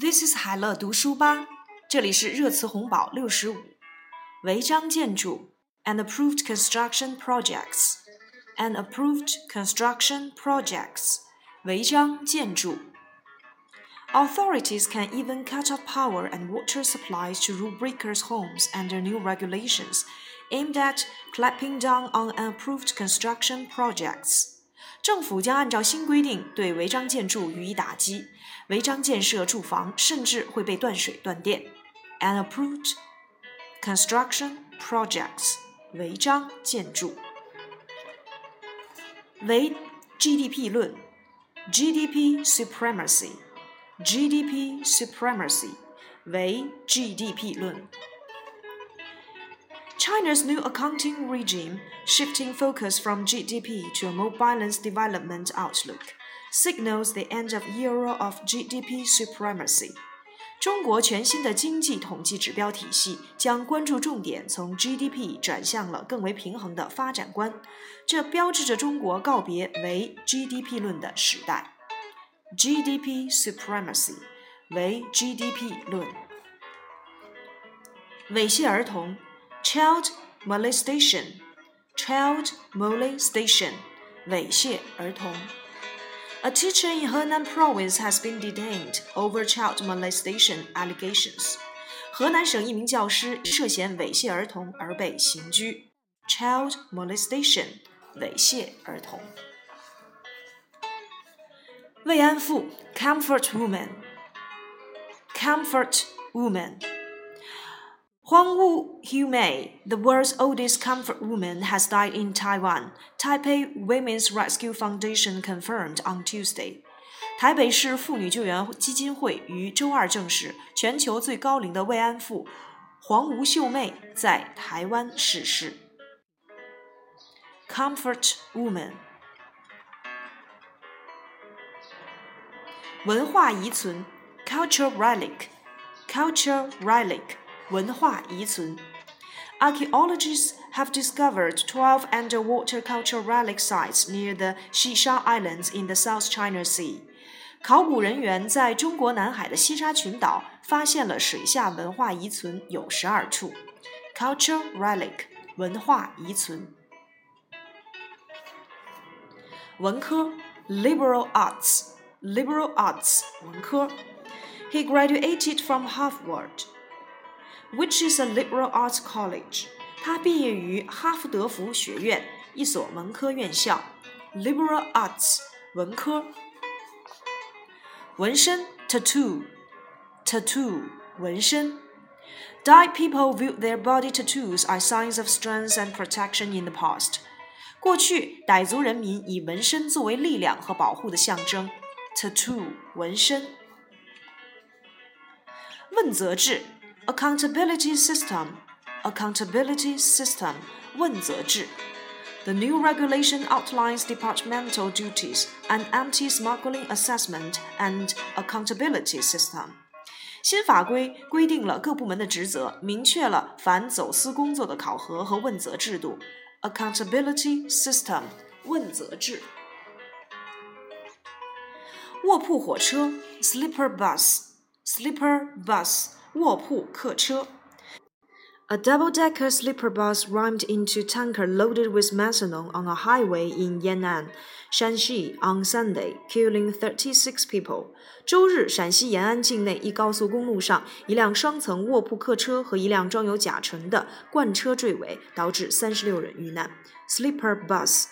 This is 海乐读书吧，这里是热词红宝六十五。违章建筑 and approved construction projects and approved construction projects 违章建筑。Authorities can even cut off power and water supplies to rule breakers' homes under new regulations aimed at clamping down on unapproved construction projects. 政府将按照新规定对违章建筑予以打击， 违章建设住房甚至会被断水断电。Unapproved construction projects 违章建筑。为 GDP 论，GDP supremacy，GDP supremacy 为 GDP 论。China's new accounting regime, shifting focus from GDP to a more balanced development outlook, signals the end of era of GDP supremacy. 中国全新的经济统计指标体系将关注重点从 GDP 转向了更为平衡的发展观，这标志着中国告别为 GDP 论的时代。GDP supremacy 为 GDP 论。猥亵儿童。child molestation, child molestation, 猥亵儿童。 A teacher in Henan province has been detained over child molestation allegations. 河南省一名教师涉嫌猥亵儿童而被刑拘。Child molestation，猥亵儿童。慰安妇，comfort woman，comfort woman。 Huang Wu Hsiu-mei, the world's oldest comfort woman, has died in Taiwan, Taipei Women's Rescue Foundation confirmed on Tuesday. 台北市妇女救援基金会于周二证实，全球最高龄的慰安妇黄吴秀妹在台湾逝世。Comfort Woman，文化遗存 （Cultural Relic），Cultural Relic。文化遗存。Archaeologists have discovered 12 underwater cultural relic sites near the Xisha Islands in the South China Sea. 考古人员在中国南海的西沙群岛发现了水下文化遗存有十二处。Cultural relic 文化遗存。文科 liberal arts liberal arts 文科。He graduated from Harvard which is a liberal arts college. 他毕业于哈佛德福学院一所文科院校，liberal arts 文科。纹身 tattoo tattoo 纹身。Dai people viewed their body tattoos as signs of strength and protection in the past. 过去，傣族人民以纹身作为力量和保护的象征。tattoo 纹身。问责制 accountability system, accountability system, 问责制. The new regulation outlines departmental duties, an anti-smuggling assessment and accountability system. 新法规规定了各部门的职责，明确了反走私工作的考核和问责制度。Accountability system，问责制。卧铺火车，sleeper bus，sleeper bus。 卧铺客车。A double decker sleeper bus rammed into tanker loaded with methanol on a highway in Yan'an, Shaanxi, on Sunday, killing 36 people. 周日，陕西延安境内一高速公路上，一辆双层卧铺客车和一辆装有甲醇的罐车坠尾，导致36人遇难。Sleeper bus